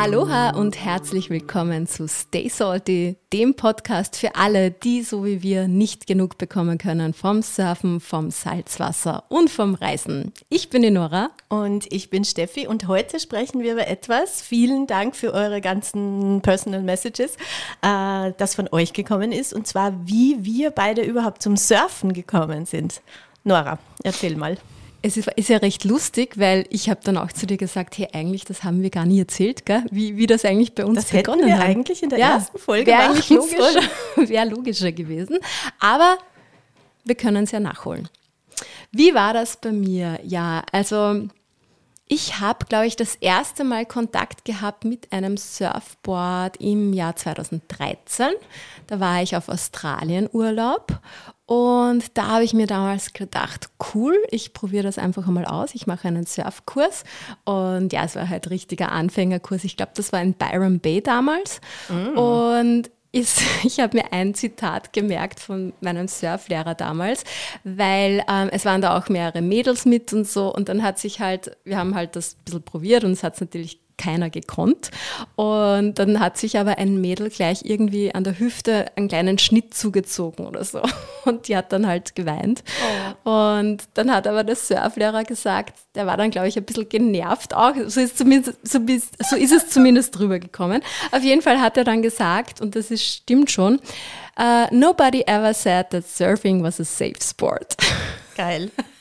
Aloha und herzlich willkommen zu Stay Salty, dem Podcast für alle, die so wie wir nicht genug bekommen können vom Surfen, vom Salzwasser und vom Reisen. Ich bin die Nora. Und ich bin Steffi und heute sprechen wir über etwas. Vielen Dank für eure ganzen Personal Messages, äh, das von euch gekommen ist, und zwar wie wir beide überhaupt zum Surfen gekommen sind. Nora, erzähl mal. Es ist, ist, ja recht lustig, weil ich habe dann auch zu dir gesagt, hey, eigentlich, das haben wir gar nie erzählt, gell? Wie, wie das eigentlich bei uns das begonnen hätten wir hat. eigentlich in der ja, ersten Folge Wäre eigentlich logischer, wär logischer gewesen. Aber wir können es ja nachholen. Wie war das bei mir? Ja, also ich habe, glaube ich, das erste Mal Kontakt gehabt mit einem Surfboard im Jahr 2013. Da war ich auf Australien-Urlaub und da habe ich mir damals gedacht, cool, ich probiere das einfach einmal aus. Ich mache einen Surfkurs. Und ja, es war halt richtiger Anfängerkurs. Ich glaube, das war in Byron Bay damals. Mm. Und ist, ich habe mir ein Zitat gemerkt von meinem Surflehrer damals, weil ähm, es waren da auch mehrere Mädels mit und so. Und dann hat sich halt, wir haben halt das ein bisschen probiert und es hat es natürlich keiner gekonnt. Und dann hat sich aber ein Mädel gleich irgendwie an der Hüfte einen kleinen Schnitt zugezogen oder so. Und die hat dann halt geweint. Oh. Und dann hat aber der Surflehrer gesagt, der war dann, glaube ich, ein bisschen genervt auch. So ist, zumindest, so, so ist es zumindest drüber gekommen. Auf jeden Fall hat er dann gesagt, und das ist, stimmt schon, uh, nobody ever said that surfing was a safe sport. Geil.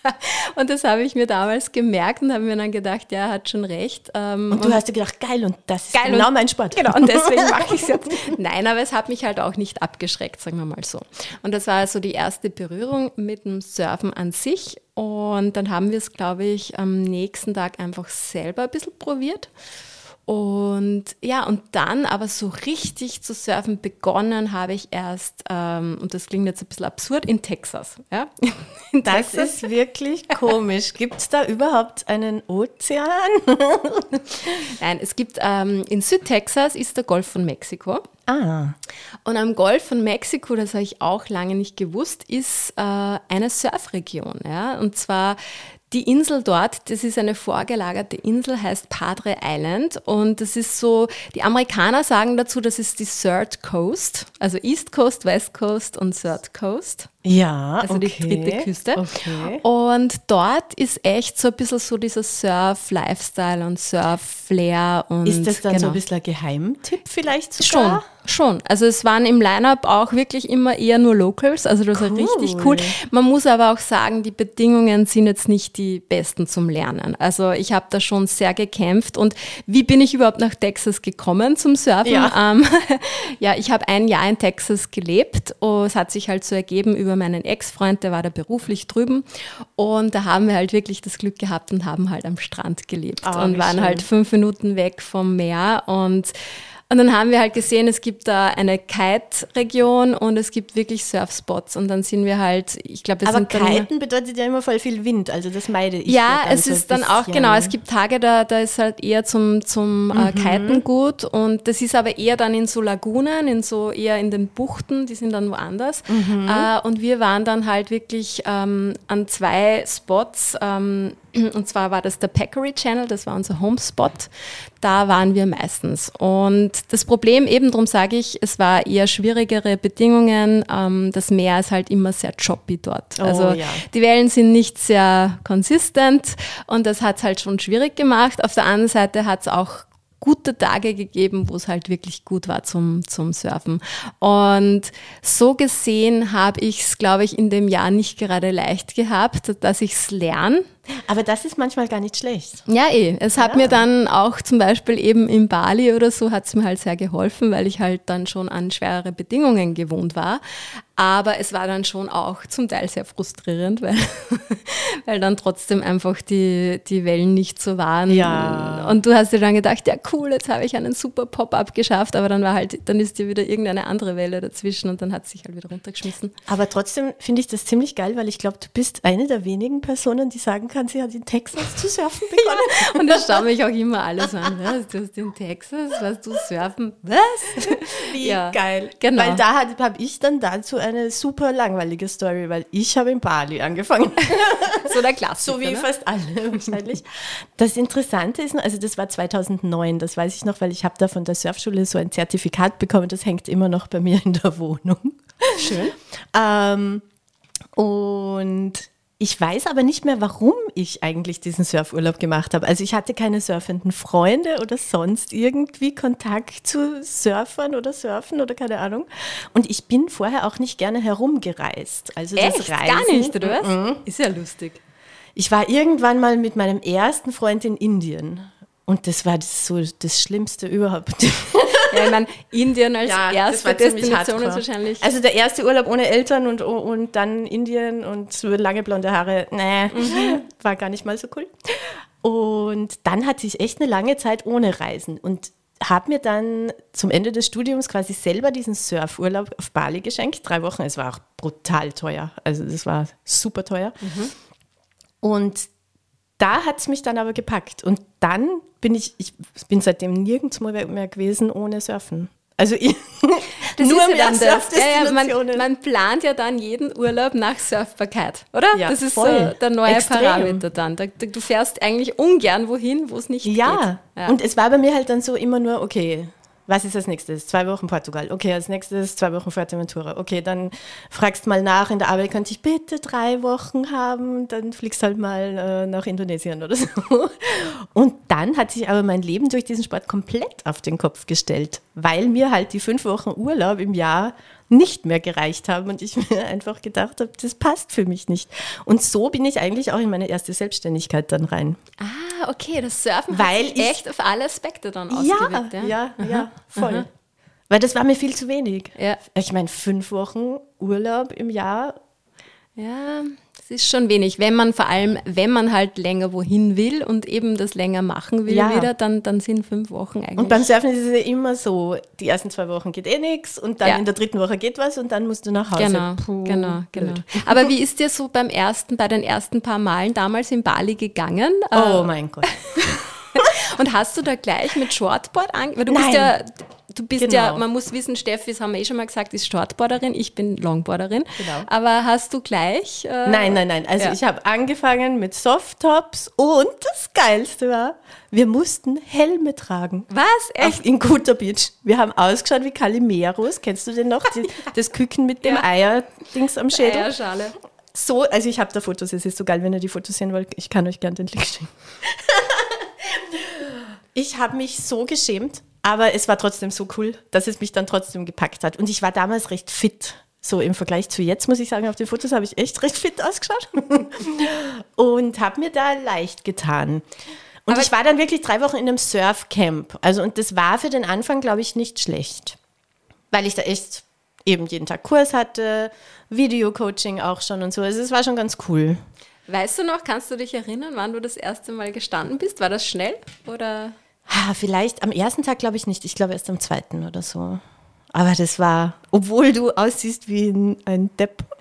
Und das habe ich mir damals gemerkt und habe mir dann gedacht, ja, hat schon recht. Ähm, und du und hast dir gedacht, geil, und das ist geil genau mein Sport. Genau, und deswegen mache ich es jetzt. Nein, aber es hat mich halt auch nicht abgeschreckt, sagen wir mal so. Und das war also die erste Berührung mit dem Surfen an sich. Und dann haben wir es, glaube ich, am nächsten Tag einfach selber ein bisschen probiert. Und ja, und dann aber so richtig zu surfen begonnen habe ich erst, ähm, und das klingt jetzt ein bisschen absurd, in Texas. Ja? In das Texas. ist wirklich komisch. Gibt es da überhaupt einen Ozean? Nein, es gibt ähm, in Südtexas ist der Golf von Mexiko. Ah. Und am Golf von Mexiko, das habe ich auch lange nicht gewusst, ist äh, eine Surfregion. Ja? Und zwar die Insel dort, das ist eine vorgelagerte Insel, heißt Padre Island und das ist so, die Amerikaner sagen dazu, das ist die Third Coast, also East Coast, West Coast und Third Coast. Ja, also okay. die dritte Küste. Okay. Und dort ist echt so ein bisschen so dieser Surf-Lifestyle und Surf-Flair. Ist das dann genau. so ein bisschen ein Geheimtipp vielleicht sogar? Schon. Schon. Also es waren im Line-Up auch wirklich immer eher nur Locals, also das cool. war richtig cool. Man muss aber auch sagen, die Bedingungen sind jetzt nicht die besten zum Lernen. Also ich habe da schon sehr gekämpft und wie bin ich überhaupt nach Texas gekommen zum Surfen? Ja, ähm, ja ich habe ein Jahr in Texas gelebt und es hat sich halt so ergeben über meinen Ex-Freund, der war da beruflich drüben. Und da haben wir halt wirklich das Glück gehabt und haben halt am Strand gelebt oh, und waren schön. halt fünf Minuten weg vom Meer und und dann haben wir halt gesehen, es gibt da eine Kite-Region und es gibt wirklich Surfspots. Und dann sind wir halt, ich glaube, wir Aber sind Kiten bedeutet ja immer voll viel Wind, also das meide ich. Ja, es ist dann auch, genau, es gibt Tage, da, da ist halt eher zum, zum äh, mhm. Kiten gut. Und das ist aber eher dann in so Lagunen, in so eher in den Buchten, die sind dann woanders. Mhm. Äh, und wir waren dann halt wirklich ähm, an zwei Spots, ähm, und zwar war das der Peccary Channel, das war unser Homespot. Da waren wir meistens. Und das Problem eben, darum sage ich, es war eher schwierigere Bedingungen. Ähm, das Meer ist halt immer sehr choppy dort. Oh, also ja. die Wellen sind nicht sehr konsistent und das hat es halt schon schwierig gemacht. Auf der anderen Seite hat es auch gute Tage gegeben, wo es halt wirklich gut war zum, zum Surfen. Und so gesehen habe ich es, glaube ich, in dem Jahr nicht gerade leicht gehabt, dass ich es lerne. Aber das ist manchmal gar nicht schlecht. Ja, eh. Es hat ja. mir dann auch zum Beispiel eben in Bali oder so hat es mir halt sehr geholfen, weil ich halt dann schon an schwerere Bedingungen gewohnt war. Aber es war dann schon auch zum Teil sehr frustrierend, weil, weil dann trotzdem einfach die, die Wellen nicht so waren. Ja. Und du hast dir dann gedacht, ja cool, jetzt habe ich einen super Pop-up geschafft, aber dann war halt, dann ist dir wieder irgendeine andere Welle dazwischen und dann hat es sich halt wieder runtergeschmissen. Aber trotzdem finde ich das ziemlich geil, weil ich glaube, du bist eine der wenigen Personen, die sagen kann, hat sie hat in Texas zu surfen begonnen. Ja, und das schauen mich auch immer alle so an. Was, du hast in Texas, was du surfen? Was? Wie ja, geil. Genau. Weil da habe ich dann dazu eine super langweilige Story, weil ich habe in Bali angefangen. So der Klassiker. So wie ne? fast alle wahrscheinlich. Das Interessante ist, also das war 2009, das weiß ich noch, weil ich habe da von der Surfschule so ein Zertifikat bekommen, das hängt immer noch bei mir in der Wohnung. Schön. ähm, und ich weiß aber nicht mehr, warum ich eigentlich diesen Surfurlaub gemacht habe. Also ich hatte keine surfenden Freunde oder sonst irgendwie Kontakt zu Surfern oder Surfen oder keine Ahnung. Und ich bin vorher auch nicht gerne herumgereist. Also Echt? das Reisen, Gar nicht, oder was? Mm Ist ja lustig. Ich war irgendwann mal mit meinem ersten Freund in Indien. Und das war das so das Schlimmste überhaupt. Ja, ich meine, Indien als ja, erste Destination ist wahrscheinlich. Also der erste Urlaub ohne Eltern und, und dann Indien und so lange blonde Haare, nee, mhm. war gar nicht mal so cool. Und dann hatte ich echt eine lange Zeit ohne Reisen und habe mir dann zum Ende des Studiums quasi selber diesen Surfurlaub auf Bali geschenkt. Drei Wochen, es war auch brutal teuer. Also das war super teuer. Mhm. Und da hat es mich dann aber gepackt. Und dann bin ich, ich bin seitdem nirgends mehr gewesen ohne Surfen. Also ich, das nur ist ja dann das. Ja, ja, man, man, plant ja dann jeden Urlaub nach Surfbarkeit, oder? Ja, das ist voll. so der neue Extrem. Parameter dann. du fährst eigentlich ungern wohin, wo es nicht ja. geht. Ja, und es war bei mir halt dann so immer nur, okay, was ist als nächstes? Zwei Wochen Portugal. Okay, als nächstes zwei Wochen Fuerteventura. Okay, dann fragst mal nach in der Arbeit, könnte ich bitte drei Wochen haben? Dann fliegst halt mal äh, nach Indonesien oder so. Und dann hat sich aber mein Leben durch diesen Sport komplett auf den Kopf gestellt, weil mir halt die fünf Wochen Urlaub im Jahr nicht mehr gereicht haben und ich mir einfach gedacht habe, das passt für mich nicht. Und so bin ich eigentlich auch in meine erste Selbstständigkeit dann rein. Ah, okay, das Surfen Weil hat sich echt auf alle Aspekte dann ausgewirkt. Ja, ja, ja, ja voll. Aha. Weil das war mir viel zu wenig. Ja. Ich meine, fünf Wochen Urlaub im Jahr. Ja, das ist schon wenig. Wenn man vor allem, wenn man halt länger wohin will und eben das länger machen will ja. wieder, dann, dann sind fünf Wochen eigentlich. Und beim Surfen ist es ja immer so, die ersten zwei Wochen geht eh nichts und dann ja. in der dritten Woche geht was und dann musst du nach Hause. Genau, Puh, genau, genau. Aber wie ist dir so beim ersten, bei den ersten paar Malen damals in Bali gegangen? Oh mein Gott. und hast du da gleich mit Shortboard angefangen? Weil du Nein. bist ja du bist genau. ja, man muss wissen, Steffi, das haben wir eh schon mal gesagt, ist Shortboarderin, ich bin Longboarderin. Genau. Aber hast du gleich? Äh, nein, nein, nein. Also ja. ich habe angefangen mit Softtops und das Geilste war, wir mussten Helme tragen. Was? Echt? Auf, in Kuta Beach. Wir haben ausgeschaut wie Calimeros. Kennst du den noch? Die, das Küken mit dem ja. Eierdings am Schädel. Eierschale. So, also ich habe da Fotos, es ist so geil, wenn ihr die Fotos sehen wollt. Ich kann euch gerne den Link schicken. ich habe mich so geschämt. Aber es war trotzdem so cool, dass es mich dann trotzdem gepackt hat. Und ich war damals recht fit. So im Vergleich zu jetzt, muss ich sagen, auf den Fotos habe ich echt recht fit ausgeschaut. und habe mir da leicht getan. Und Aber ich war dann wirklich drei Wochen in einem Surfcamp. Also, und das war für den Anfang, glaube ich, nicht schlecht. Weil ich da echt eben jeden Tag Kurs hatte, Videocoaching auch schon und so. Also, es war schon ganz cool. Weißt du noch, kannst du dich erinnern, wann du das erste Mal gestanden bist? War das schnell oder? Vielleicht am ersten Tag glaube ich nicht. Ich glaube erst am zweiten oder so. Aber das war, obwohl du aussiehst wie ein, ein Depp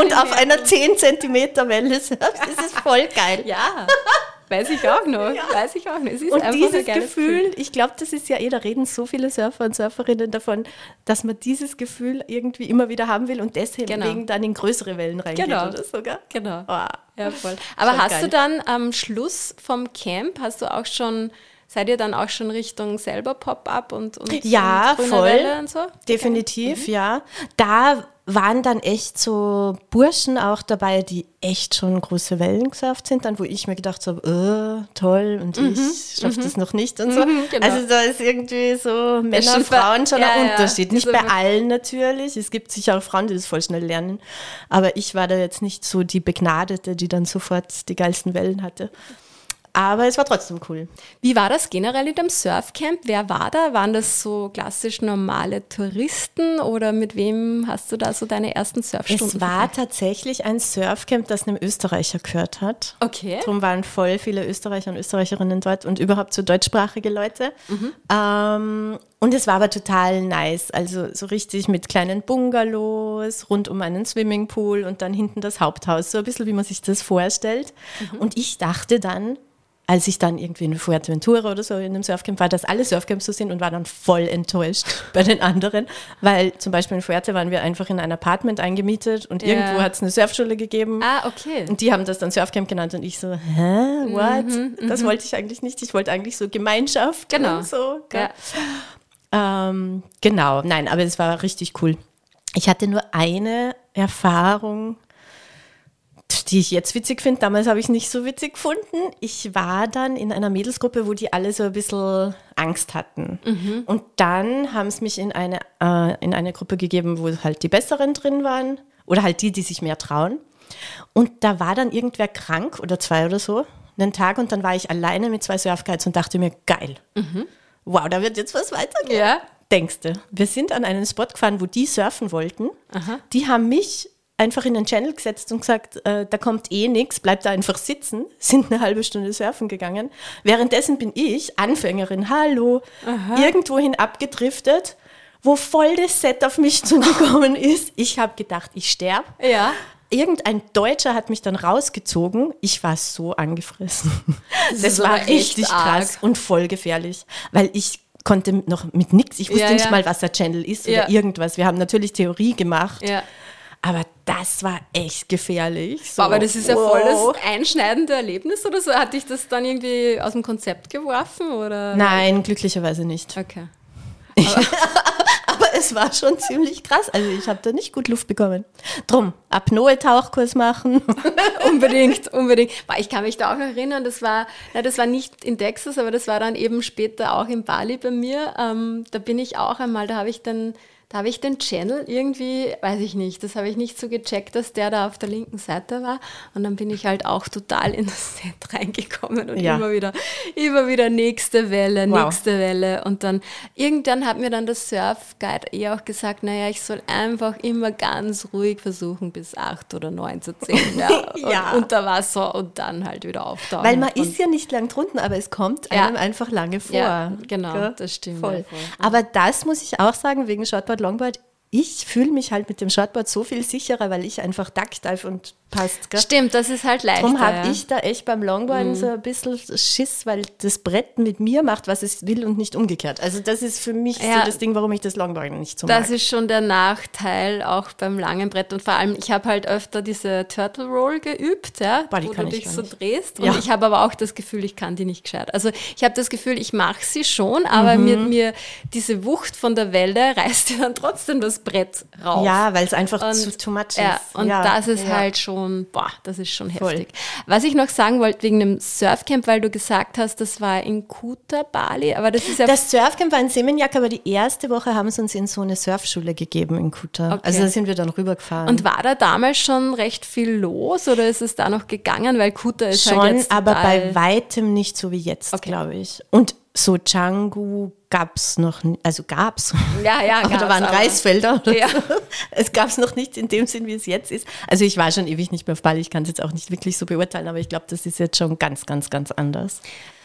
und auf einer 10 Zentimeter Welle surfst, ist es voll geil. Ja. Weiß ich auch noch. Ja. Weiß ich auch noch. und dieses Gefühl, Gefühl, ich glaube, das ist ja eh, da reden so viele Surfer und Surferinnen davon, dass man dieses Gefühl irgendwie immer wieder haben will und deswegen genau. dann in größere Wellen reingeht genau. oder sogar. Genau. Oh. Ja, voll. Aber hast geil. du dann am Schluss vom Camp, hast du auch schon Seid ihr dann auch schon Richtung selber Pop-up und, und Ja, und voll. Und so? Definitiv, okay. mhm. ja. Da waren dann echt so Burschen auch dabei, die echt schon große Wellen gesurft sind, dann wo ich mir gedacht habe, oh, toll und mhm. ich schaffe mhm. das noch nicht und so. Mhm, genau. Also da ist irgendwie so Männer und Frauen schon ja, ein Unterschied. Ja. Nicht also bei allen natürlich. Es gibt sicher auch Frauen, die das voll schnell lernen. Aber ich war da jetzt nicht so die Begnadete, die dann sofort die geilsten Wellen hatte. Aber es war trotzdem cool. Wie war das generell in dem Surfcamp? Wer war da? Waren das so klassisch normale Touristen oder mit wem hast du da so deine ersten Surfstunden? Es war verbracht? tatsächlich ein Surfcamp, das einem Österreicher gehört hat. Okay. Darum waren voll viele Österreicher und Österreicherinnen dort und überhaupt so deutschsprachige Leute. Mhm. Ähm, und es war aber total nice. Also so richtig mit kleinen Bungalows, rund um einen Swimmingpool und dann hinten das Haupthaus. So ein bisschen, wie man sich das vorstellt. Mhm. Und ich dachte dann, als ich dann irgendwie in Fuerteventura oder so in einem Surfcamp war, dass alle Surfcamps so sind und war dann voll enttäuscht bei den anderen, weil zum Beispiel in Fuerte waren wir einfach in ein Apartment eingemietet und yeah. irgendwo hat es eine Surfschule gegeben. Ah, okay. Und die haben das dann Surfcamp genannt und ich so, hä, what? Mhm, das mhm. wollte ich eigentlich nicht. Ich wollte eigentlich so Gemeinschaft genau. und so. Ja. Ähm, genau, nein, aber es war richtig cool. Ich hatte nur eine Erfahrung, die ich jetzt witzig finde. Damals habe ich es nicht so witzig gefunden. Ich war dann in einer Mädelsgruppe, wo die alle so ein bisschen Angst hatten. Mhm. Und dann haben sie mich in eine, äh, in eine Gruppe gegeben, wo halt die Besseren drin waren. Oder halt die, die sich mehr trauen. Und da war dann irgendwer krank oder zwei oder so, einen Tag. Und dann war ich alleine mit zwei Surfguides und dachte mir, geil. Mhm. Wow, da wird jetzt was weitergehen. Ja. Denkst du? Wir sind an einen Spot gefahren, wo die surfen wollten. Aha. Die haben mich einfach in den Channel gesetzt und gesagt, äh, da kommt eh nichts, bleibt da einfach sitzen, sind eine halbe Stunde surfen gegangen. Währenddessen bin ich, Anfängerin, hallo, Aha. irgendwohin abgedriftet, wo voll das Set auf mich zugekommen ist. Ich habe gedacht, ich sterbe. Ja. Irgendein Deutscher hat mich dann rausgezogen. Ich war so angefressen. Das, das war richtig krass und voll gefährlich, weil ich konnte noch mit nichts. Ich wusste ja, nicht ja. mal, was der Channel ist oder irgendwas. Wir haben natürlich Theorie gemacht. Aber das war echt gefährlich. So, aber das ist ja wow. voll das einschneidende Erlebnis oder so. Hat dich das dann irgendwie aus dem Konzept geworfen? Oder? Nein, glücklicherweise nicht. Okay. Aber, aber es war schon ziemlich krass. Also ich habe da nicht gut Luft bekommen. Drum, Apnoe-Tauchkurs machen. unbedingt, unbedingt. Ich kann mich da auch erinnern, das war, na, das war nicht in Texas, aber das war dann eben später auch in Bali bei mir. Ähm, da bin ich auch einmal, da habe ich dann da habe ich den Channel irgendwie, weiß ich nicht, das habe ich nicht so gecheckt, dass der da auf der linken Seite war. Und dann bin ich halt auch total in das Set reingekommen und ja. immer wieder, immer wieder nächste Welle, wow. nächste Welle. Und dann irgendwann hat mir dann der Surfguide eh auch gesagt, naja, ich soll einfach immer ganz ruhig versuchen, bis acht oder neun zu zählen. Ja, ja. unter Wasser und dann halt wieder auftauchen. Weil man ist ja nicht lang drunten, aber es kommt einem ja. einfach lange vor. Ja, genau, ja? das stimmt. Voll. Aber das muss ich auch sagen, wegen Shortboard Longboard, ich fühle mich halt mit dem Shortboard so viel sicherer, weil ich einfach Duckdive und passt. Gell? Stimmt, das ist halt leichter. Darum habe ja. ich da echt beim Longboarden mhm. so ein bisschen Schiss, weil das Brett mit mir macht, was es will und nicht umgekehrt. Also das ist für mich ja, so das Ding, warum ich das Longboarden nicht so das mag. Das ist schon der Nachteil auch beim langen Brett und vor allem, ich habe halt öfter diese Turtle Roll geübt, ja, Boah, wo du dich so nicht. drehst und ja. ich habe aber auch das Gefühl, ich kann die nicht gescheit. Also ich habe das Gefühl, ich mache sie schon, aber mhm. mir, mir diese Wucht von der Welle reißt dir dann trotzdem das Brett raus. Ja, weil es einfach und, zu too much ist. Ja, und das ist halt schon, boah, das ist schon Voll. heftig. Was ich noch sagen wollte wegen dem Surfcamp, weil du gesagt hast, das war in Kuta, Bali, aber das ist ja... Das Surfcamp war in Seminyak, aber die erste Woche haben sie uns in so eine Surfschule gegeben in Kuta. Okay. Also da sind wir dann rübergefahren. Und war da damals schon recht viel los oder ist es da noch gegangen? Weil Kuta ist halt schon, halt jetzt aber bei weitem nicht so wie jetzt, okay. glaube ich. Und so Canggu gab es noch, also gab es. Ja, ja, aber da waren aber. Reisfelder. Ja. es gab es noch nicht in dem Sinn, wie es jetzt ist. Also ich war schon ewig nicht mehr auf Bali, ich kann es jetzt auch nicht wirklich so beurteilen, aber ich glaube, das ist jetzt schon ganz, ganz, ganz anders.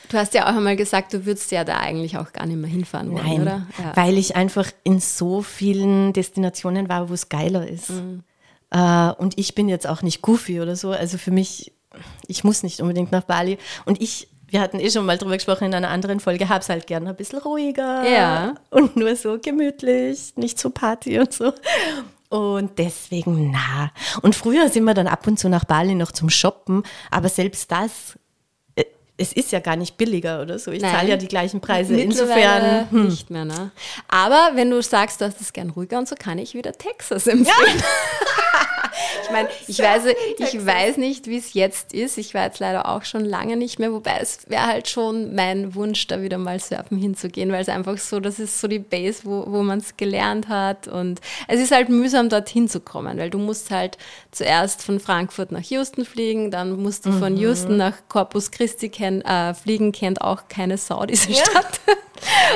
Du hast ja auch einmal gesagt, du würdest ja da eigentlich auch gar nicht mehr hinfahren wollen, Nein, oder? Ja. weil ich einfach in so vielen Destinationen war, wo es geiler ist. Mhm. Uh, und ich bin jetzt auch nicht goofy oder so. Also für mich, ich muss nicht unbedingt nach Bali. Und ich wir hatten eh schon mal drüber gesprochen in einer anderen Folge, hab's halt gerne ein bisschen ruhiger ja. und nur so gemütlich, nicht so Party und so. Und deswegen, na. Und früher sind wir dann ab und zu nach Bali noch zum Shoppen, aber selbst das, äh, es ist ja gar nicht billiger oder so. Ich zahle ja die gleichen Preise. Insofern hm. nicht mehr, ne? Aber wenn du sagst, du hast es gern ruhiger und so, kann ich wieder Texas empfehlen. Ja. Ich meine, ich weiß, ich weiß nicht, wie es jetzt ist. Ich war jetzt leider auch schon lange nicht mehr, wobei es wäre halt schon mein Wunsch, da wieder mal surfen hinzugehen, weil es einfach so, das ist so die Base, wo, wo man es gelernt hat. Und es ist halt mühsam, dorthin zu kommen, weil du musst halt zuerst von Frankfurt nach Houston fliegen, dann musst du von mhm. Houston nach Corpus Christi kenn, äh, Fliegen kennt auch keine Sau, diese Stadt.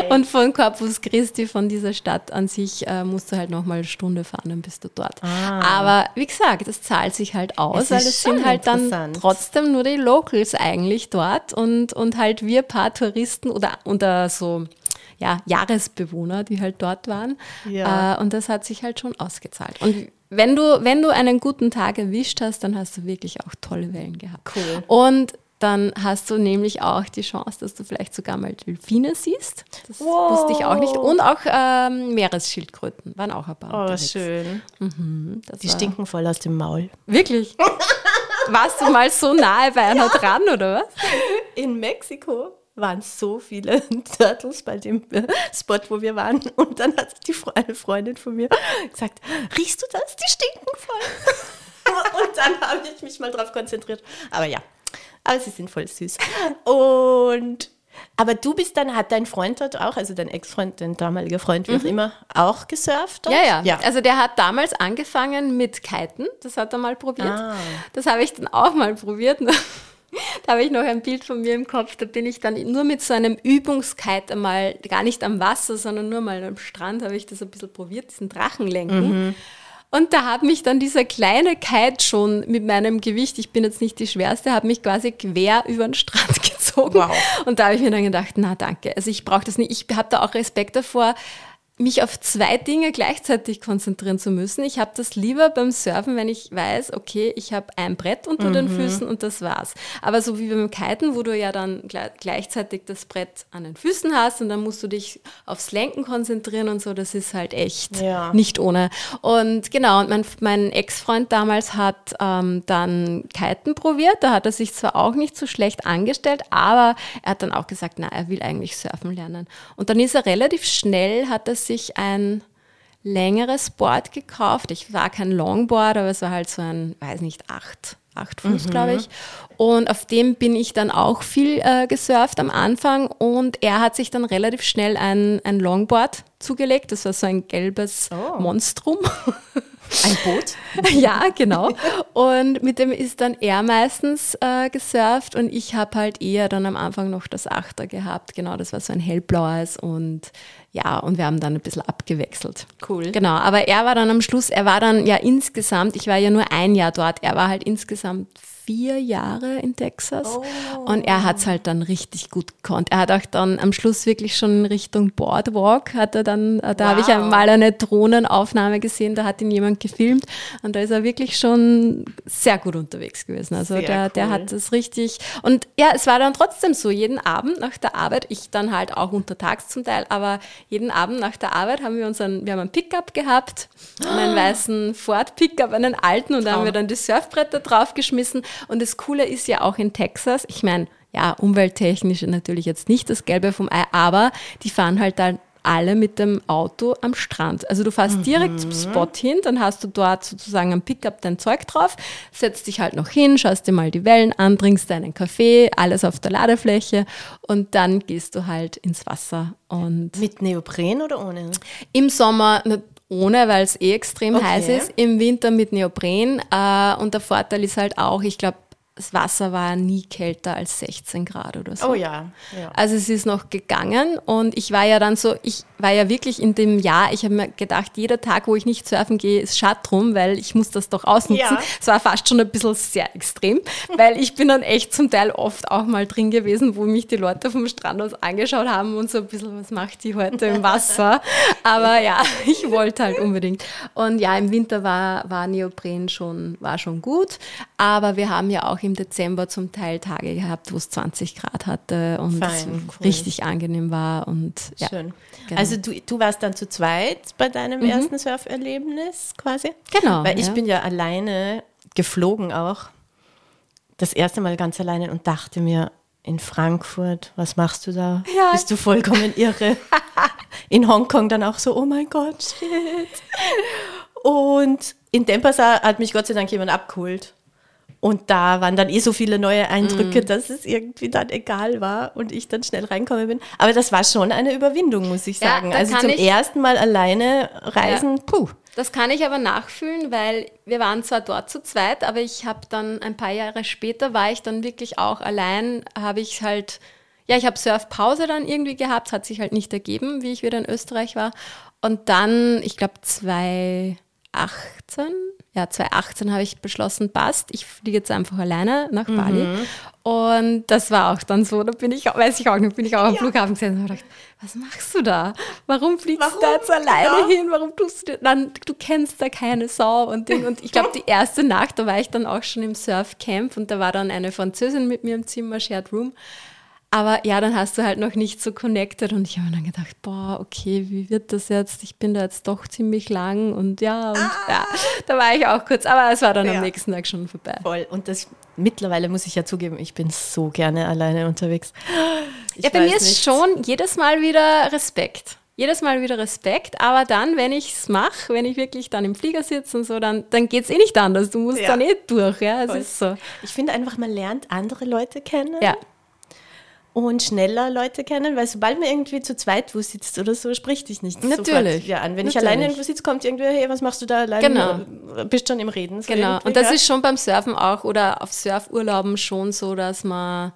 Und von Corpus Christi, von dieser Stadt an sich, äh, musst du halt nochmal eine Stunde fahren, dann bist du dort. Ah. Aber wie gesagt, das zahlt sich halt aus, Es weil es sind halt dann trotzdem nur die Locals eigentlich dort und, und halt wir paar Touristen oder, oder so ja, Jahresbewohner, die halt dort waren. Ja. Äh, und das hat sich halt schon ausgezahlt. Und wenn du, wenn du einen guten Tag erwischt hast, dann hast du wirklich auch tolle Wellen gehabt. Cool. Und dann hast du nämlich auch die Chance, dass du vielleicht sogar mal Delfine siehst. Das Wow. wusste ich auch nicht. Und auch ähm, Meeresschildkröten waren auch ein paar. Oh, unterwegs. schön. Das Die stinken voll aus dem Maul. Wirklich? Warst du mal so nahe bei einer dran, oder was? In Mexiko waren so viele Turtles bei dem äh, Spot, wo wir waren. Und dann hat die, eine Freundin von mir gesagt, riechst du das? Die stinken voll. Und dann habe ich mich mal drauf konzentriert. Aber ja, aber sie sind voll süß. Und aber du bist dann, hat dein Freund dort auch, also dein Ex-Freund, dein damaliger Freund, wie auch immer, auch gesurft? Dort? Ja, ja, ja. Also der hat damals angefangen mit Kiten. Das hat er mal probiert. Ah. Das habe ich dann auch mal probiert. Da habe ich noch ein Bild von mir im Kopf. Da bin ich dann nur mit so einem Übungskite einmal, gar nicht am Wasser, sondern nur mal am Strand, habe ich das ein bisschen probiert, diesen Drachenlenken. Mhm. Und da hat mich dann dieser kleine Kite schon mit meinem Gewicht, ich bin jetzt nicht die schwerste, hat mich quasi quer über den Strand gezogen. Wow. Und da habe ich mir dann gedacht, na danke, also ich brauche das nicht. Ich habe da auch Respekt davor, mich auf zwei Dinge gleichzeitig konzentrieren zu müssen. Ich habe das lieber beim Surfen, wenn ich weiß, okay, ich habe ein Brett unter den Füßen und das war's. Aber so wie beim Kiten, wo du ja dann gle- gleichzeitig das Brett an den Füßen hast und dann musst du dich aufs Lenken konzentrieren und so, das ist halt echt Ja. nicht ohne. Und genau, und mein, mein Ex-Freund damals hat ähm, dann Kiten probiert. Da hat er sich zwar auch nicht so schlecht angestellt, aber er hat dann auch gesagt, na, er will eigentlich surfen lernen. Und dann ist er relativ schnell, hat er sich ein längeres Board gekauft. Ich war kein Longboard, aber es war halt so ein, weiß nicht, acht, acht Fuß, glaube ich. Und auf dem bin ich dann auch viel äh, gesurft am Anfang. Und er hat sich dann relativ schnell ein, ein Longboard zugelegt. Das war so ein gelbes Oh. Monstrum. Ein Boot? ja, genau. Und mit dem ist dann er meistens äh, gesurft und ich habe halt eher dann am Anfang noch das Achter gehabt. Genau, das war so ein hellblaues und ja, und wir haben dann ein bisschen abgewechselt. Cool. Genau, aber er war dann am Schluss, er war dann ja insgesamt, ich war ja nur ein Jahr dort, er war halt insgesamt vier Jahre in Texas und er hat es halt dann richtig gut gekonnt. Er hat auch dann am Schluss wirklich schon in Richtung Boardwalk, hat er dann, äh, da habe ich Wow. einmal eine Drohnenaufnahme gesehen, da hat ihn jemand gefilmt und da ist er wirklich schon sehr gut unterwegs gewesen. Also Sehr der, der cool. hat das richtig und ja, es war dann trotzdem so, jeden Abend nach der Arbeit, ich dann halt auch untertags zum Teil, aber jeden Abend nach der Arbeit haben wir unseren, wir haben einen Pickup gehabt, einen weißen Ford Pickup, einen alten und da haben wir dann die Surfbretter draufgeschmissen und das Coole ist ja auch in Texas, ich meine, ja, umwelttechnisch natürlich jetzt nicht das Gelbe vom Ei, aber die fahren halt dann alle mit dem Auto am Strand. Also du fährst direkt zum Spot hin, dann hast du dort sozusagen am Pickup dein Zeug drauf, setzt dich halt noch hin, schaust dir mal die Wellen an, trinkst deinen Kaffee, alles auf der Ladefläche und dann gehst du halt ins Wasser. Und Mit Neopren oder ohne? im Sommer ohne, weil es eh extrem Okay. heiß ist, im Winter mit Neopren äh, und der Vorteil ist halt auch, ich glaube, das Wasser war nie kälter als 16 Grad oder so. Oh ja. ja. Also es ist noch gegangen und ich war ja dann so, ich war ja wirklich in dem Jahr, ich habe mir gedacht, jeder Tag, wo ich nicht surfen gehe, ist Schad drum, weil ich muss das doch ausnutzen. Ja. Es war fast schon ein bisschen sehr extrem, weil ich bin dann echt zum Teil oft auch mal drin gewesen, wo mich die Leute vom Strand aus angeschaut haben und so ein bisschen, was macht die heute im Wasser? Aber ja, ich wollte halt unbedingt. Und ja, im Winter war, war Neopren schon, war schon gut, aber wir haben ja auch im Dezember zum Teil Tage gehabt, wo es 20 Grad hatte und Fein, cool. richtig angenehm war und ja. Schön. genau. Also du, du warst dann zu zweit bei deinem ersten Surferlebnis quasi? Genau, Weil ich ja. bin ja alleine geflogen auch. Das erste Mal ganz alleine und dachte mir, in Frankfurt, was machst du da? Ja. Bist du vollkommen irre? in Hongkong dann auch so, oh mein Gott, shit. Und in Dempasar hat mich Gott sei Dank jemand abgeholt. Und da waren dann eh so viele neue Eindrücke, dass es irgendwie dann egal war und ich dann schnell reinkommen bin. Aber das war schon eine Überwindung, muss ich Ja, sagen. also zum ersten Mal alleine reisen, puh. Das kann ich aber nachfühlen, weil wir waren zwar dort zu zweit, aber ich habe dann ein paar Jahre später war ich dann wirklich auch allein, habe ich halt, ja, ich habe Surfpause dann irgendwie gehabt, hat sich halt nicht ergeben, wie ich wieder in Österreich war. Und dann, ich glaube, 2018, ja, 2018 habe ich beschlossen, passt, ich fliege jetzt einfach alleine nach Mhm. Bali. Und das war auch dann so, da bin ich, weiß ich auch nicht, bin ich auch am Ja. Flughafen gesessen und habe gedacht, was machst du da? Warum fliegst Warum? du da jetzt alleine Ja. hin? Warum tust du dann, du kennst da keine Sau und Ding. Und ich glaube, die erste Nacht, da war ich dann auch schon im Surfcamp und da war dann eine Französin mit mir im Zimmer, Shared Room. Aber ja, dann hast du halt noch nicht so connected und ich habe mir dann gedacht, boah, okay, wie wird das jetzt? Ich bin da jetzt doch ziemlich lang und ja, und ja, da war ich auch kurz, aber es war dann Ah. Ja. am nächsten Tag schon vorbei. Voll. Und das mittlerweile muss ich ja zugeben, ich bin so gerne alleine unterwegs. Ich ja, bei mir ist nicht. schon jedes Mal wieder Respekt. Jedes Mal wieder Respekt, aber dann, wenn ich es mache, wenn ich wirklich dann im Flieger sitze und so, dann, dann geht es eh nicht anders. Du musst Ja. dann eh durch, ja. Es Voll. ist so. Ich finde einfach, man lernt andere Leute kennen Ja, und schneller Leute kennen, weil sobald man irgendwie zu zweit wo sitzt oder so, spricht dich nicht Natürlich. sofort an. Wenn ich Natürlich. alleine irgendwo sitze, kommt irgendwer, hey, was machst du da alleine? Genau. Bist schon im Reden. So genau. Und das ja. ist schon beim Surfen auch oder auf Surfurlauben schon so, dass man,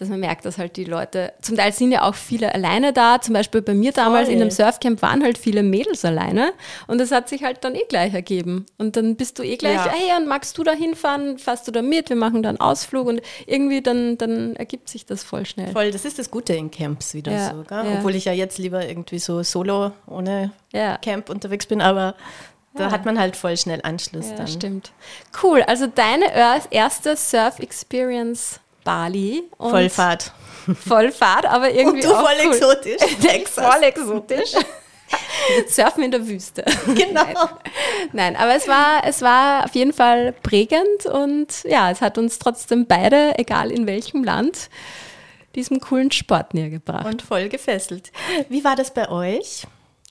dass man merkt, dass halt die Leute, zum Teil sind ja auch viele alleine da. Zum Beispiel bei mir damals Voll. in einem Surfcamp waren halt viele Mädels alleine und das hat sich halt dann eh gleich ergeben. Und dann bist du eh gleich, Ja. hey, und magst du da hinfahren? Fährst du da mit? Wir machen da einen Ausflug und irgendwie dann, dann ergibt sich das voll schnell. Voll, das ist das Gute in Camps wieder Ja, so. Ja. Obwohl ich ja jetzt lieber irgendwie so solo ohne. Camp unterwegs bin, aber da Ja. hat man halt voll schnell Anschluss Ja, dann. stimmt. Cool. Also deine er- erste Surf-Experience Bali. Und Vollfahrt. Vollfahrt, aber irgendwie Und du auch voll cool. exotisch. Texas. Voll exotisch. Surfen in der Wüste. Genau. Nein. Nein, aber es war, es war auf jeden Fall prägend und ja, es hat uns trotzdem beide, egal in welchem Land, diesem coolen Sport näher gebracht. Und voll gefesselt. Wie war das bei euch?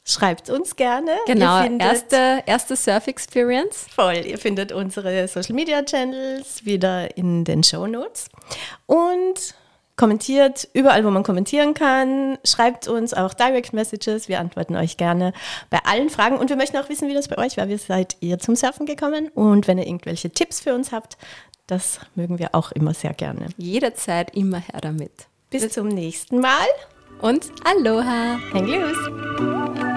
Schreibt uns gerne. genau, erste, erste Surf-Experience. voll. Ihr findet unsere Social Media Channels wieder in den Show Notes. Und kommentiert überall, wo man kommentieren kann. Schreibt uns auch Direct Messages. Wir antworten euch gerne bei allen Fragen. Und wir möchten auch wissen, wie das bei euch war. Wie seid ihr zum Surfen gekommen? Und wenn ihr irgendwelche Tipps für uns habt, das mögen wir auch immer sehr gerne. Jederzeit immer her damit. Bis zum nächsten Mal. Und Aloha! Hang loose.